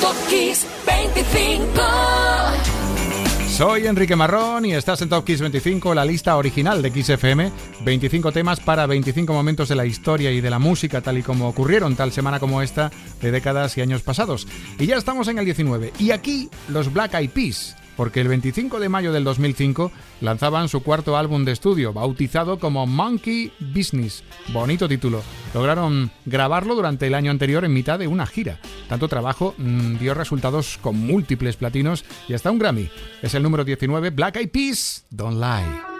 Top Kiss 25. Soy Enrique Marrón y estás en Top Kiss 25, la lista original de Kiss FM. 25 temas para 25 momentos de la historia y de la música, tal y como ocurrieron tal semana como esta de décadas y años pasados. Y ya estamos en el 19. Y aquí los Black Eyed Peas porque el 25 de mayo del 2005 lanzaban su cuarto álbum de estudio, bautizado como Monkey Business. Bonito título. Lograron grabarlo durante el año anterior en mitad de una gira. Tanto trabajo mm, dio resultados con múltiples platinos y hasta un Grammy. Es el número 19, Black Eyed Peas, Don't Lie.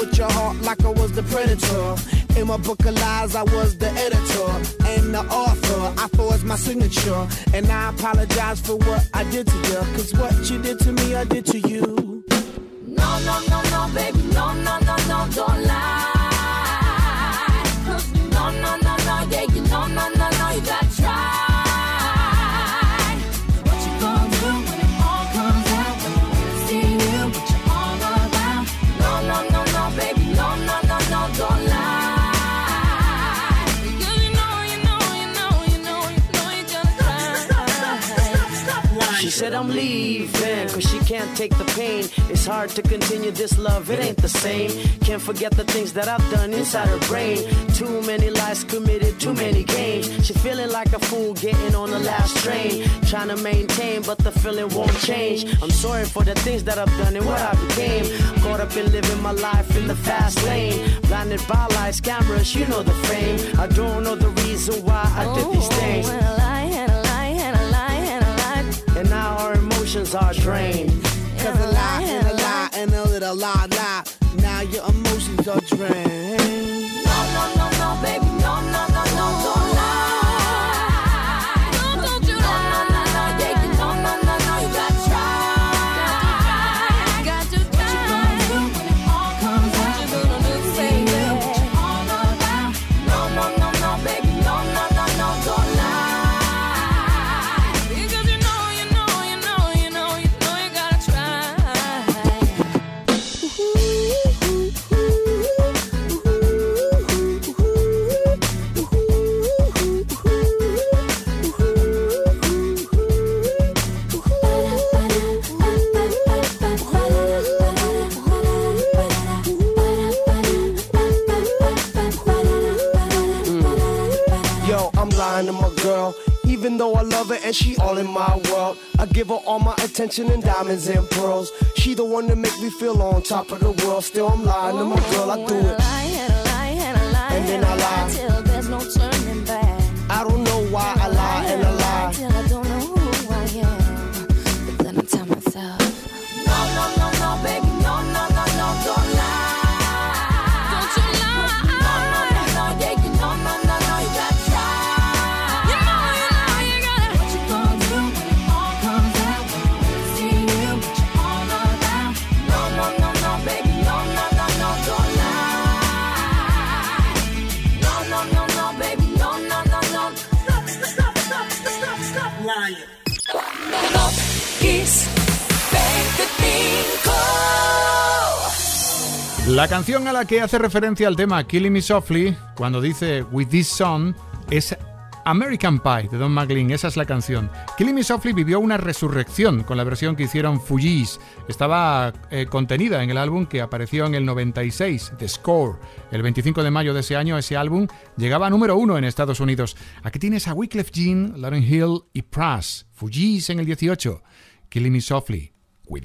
With your heart like I was the predator. In my book of lies, I was the editor and the author. I forged my signature. And I apologize for what I did to you. Cause what you did to me, I did to you. No, no, no, no, baby, no, no, no, no, don't lie. Said I'm leaving, cause she can't take the pain. It's hard to continue this love, it ain't the same. Can't forget the things that I've done inside her brain. Too many lies committed, too many games. She feeling like a fool getting on the last train. Trying to maintain, but the feeling won't change. I'm sorry for the things that I've done and what I became. Caught up in living my life in the fast lane. Blinded by lights, cameras, you know the fame. I don't know the reason why I did these oh, things. Emotions are drained. Cause a lie and a lie and a little lie lie. Now your emotions are drained. Attention and diamonds and pearls. She the one that make me feel on top of the world. Still, I'm lying to my girl. I do it. And then I lie. Till there's no turning La canción a la que hace referencia al tema Killing Me Softly, cuando dice With This Song, es American Pie de Don McLean, esa es la canción. Killing Me Softly vivió una resurrección con la versión que hicieron Fugees. Estaba eh, contenida en el álbum que apareció en el 96, The Score. El 25 de mayo de ese año, ese álbum llegaba número uno en Estados Unidos. Aquí tienes a Wyclef Jean, Lauren Hill y Pras. Fugees en el 18. Killing Me Softly, with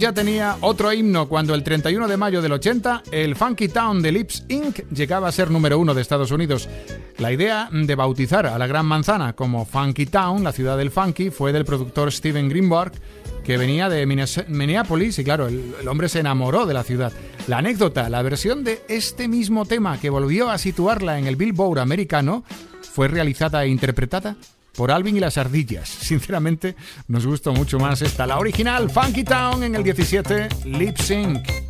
Ya tenía otro himno cuando el 31 de mayo del 80 el Funky Town de Lips Inc. llegaba a ser número uno de Estados Unidos. La idea de bautizar a la Gran Manzana como Funky Town, la ciudad del funky, fue del productor Steven Greenberg, que venía de Minneapolis y claro, el, hombre se enamoró de la ciudad. La anécdota, la versión de este mismo tema que volvió a situarla en el Billboard americano, fue realizada e interpretada por Alvin y las ardillas. Sinceramente, nos gustó mucho más esta, la original, Funky Town en el 17, Lip Sync.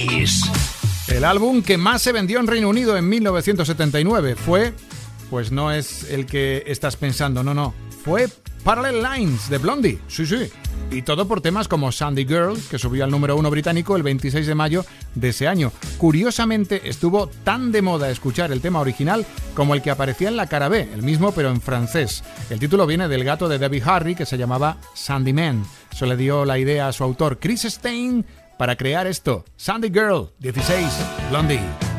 El álbum que más se vendió en Reino Unido en 1979 fue, pues no es el que estás pensando, no, no, fue Parallel Lines de Blondie, sí, sí. Y todo por temas como Sandy Girl, que subió al número uno británico el 26 de mayo de ese año. Curiosamente, estuvo tan de moda escuchar el tema original como el que aparecía en la cara B, el mismo pero en francés. El título viene del gato de Debbie Harry que se llamaba Sandy Man. Se le dio la idea a su autor Chris Stein para crear esto. Sandy Girl, 16, Blondie.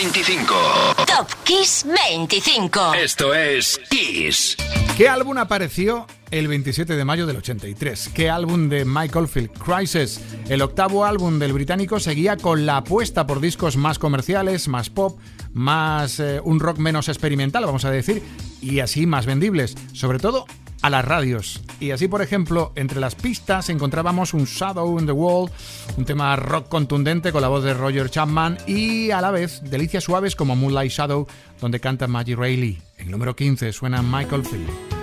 25. Top Kiss 25. Esto es Kiss. ¿Qué álbum apareció el 27 de mayo del 83? ¿Qué álbum de Michael Field? Crisis. El octavo álbum del británico seguía con la apuesta por discos más comerciales, más pop, más eh, un rock menos experimental, vamos a decir, y así más vendibles. Sobre todo a las radios. Y así, por ejemplo, entre las pistas encontrábamos un Shadow in the Wall, un tema rock contundente con la voz de Roger Chapman y a la vez delicias suaves como Moonlight Shadow, donde canta Maggie Reilly. En número 15 suena Michael Field.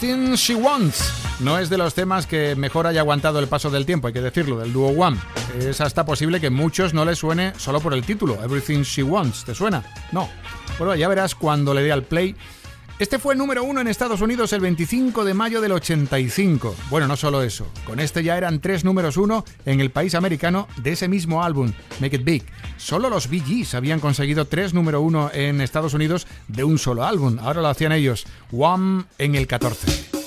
Everything She Wants. No es de los temas que mejor haya aguantado el paso del tiempo, hay que decirlo, del dúo One. Es hasta posible que muchos no les suene solo por el título, Everything She Wants. ¿Te suena? No. Bueno, ya verás cuando le dé al play este fue número uno en Estados Unidos el 25 de mayo del 85. Bueno, no solo eso, con este ya eran tres números uno en el país americano de ese mismo álbum, Make It Big. Solo los Bee Gees habían conseguido tres número uno en Estados Unidos de un solo álbum. Ahora lo hacían ellos, One en el 14.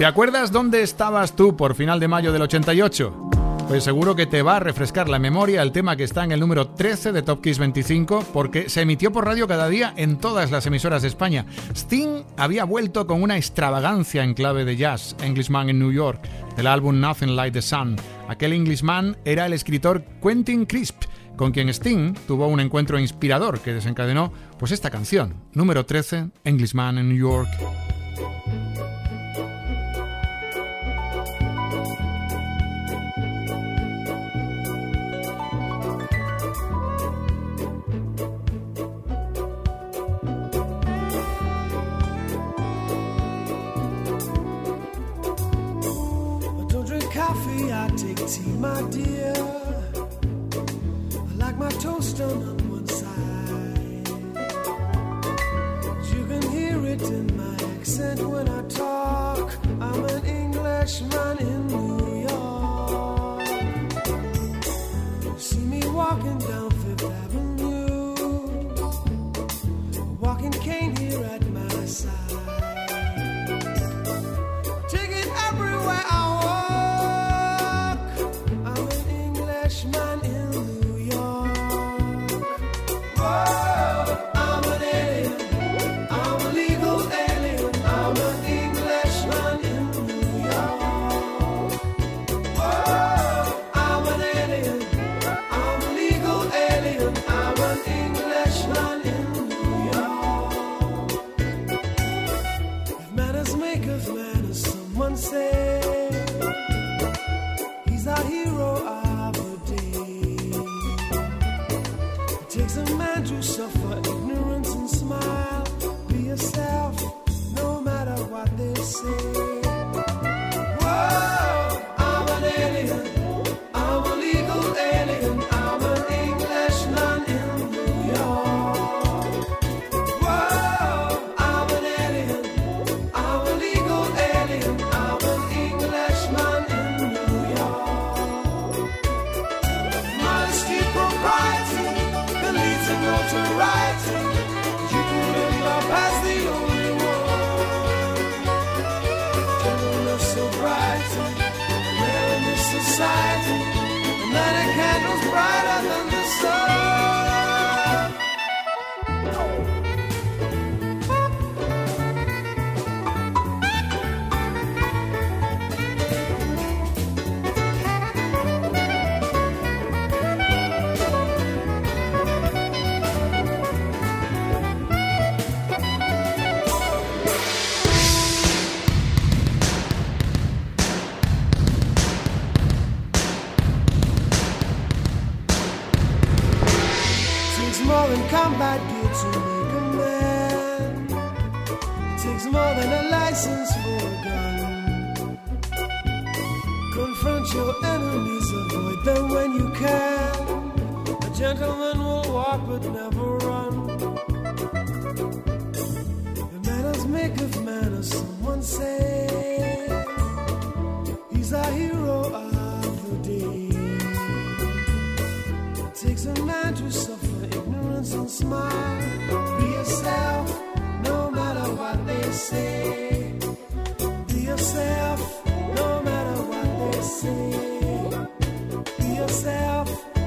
¿Te acuerdas dónde estabas tú por final de mayo del 88? Pues seguro que te va a refrescar la memoria el tema que está en el número 13 de Top Kiss 25 porque se emitió por radio cada día en todas las emisoras de España. Sting había vuelto con una extravagancia en clave de jazz, Englishman en New York, del álbum Nothing Like the Sun. Aquel Englishman era el escritor Quentin Crisp, con quien Sting tuvo un encuentro inspirador que desencadenó pues esta canción, número 13, Englishman en New York. Tea, my dear. man will walk but never run. The manners make of manners, someone say, He's our hero of the day. It takes a man to suffer ignorance and smile. Be yourself, no matter what they say. Be yourself, no matter what they say. Be yourself.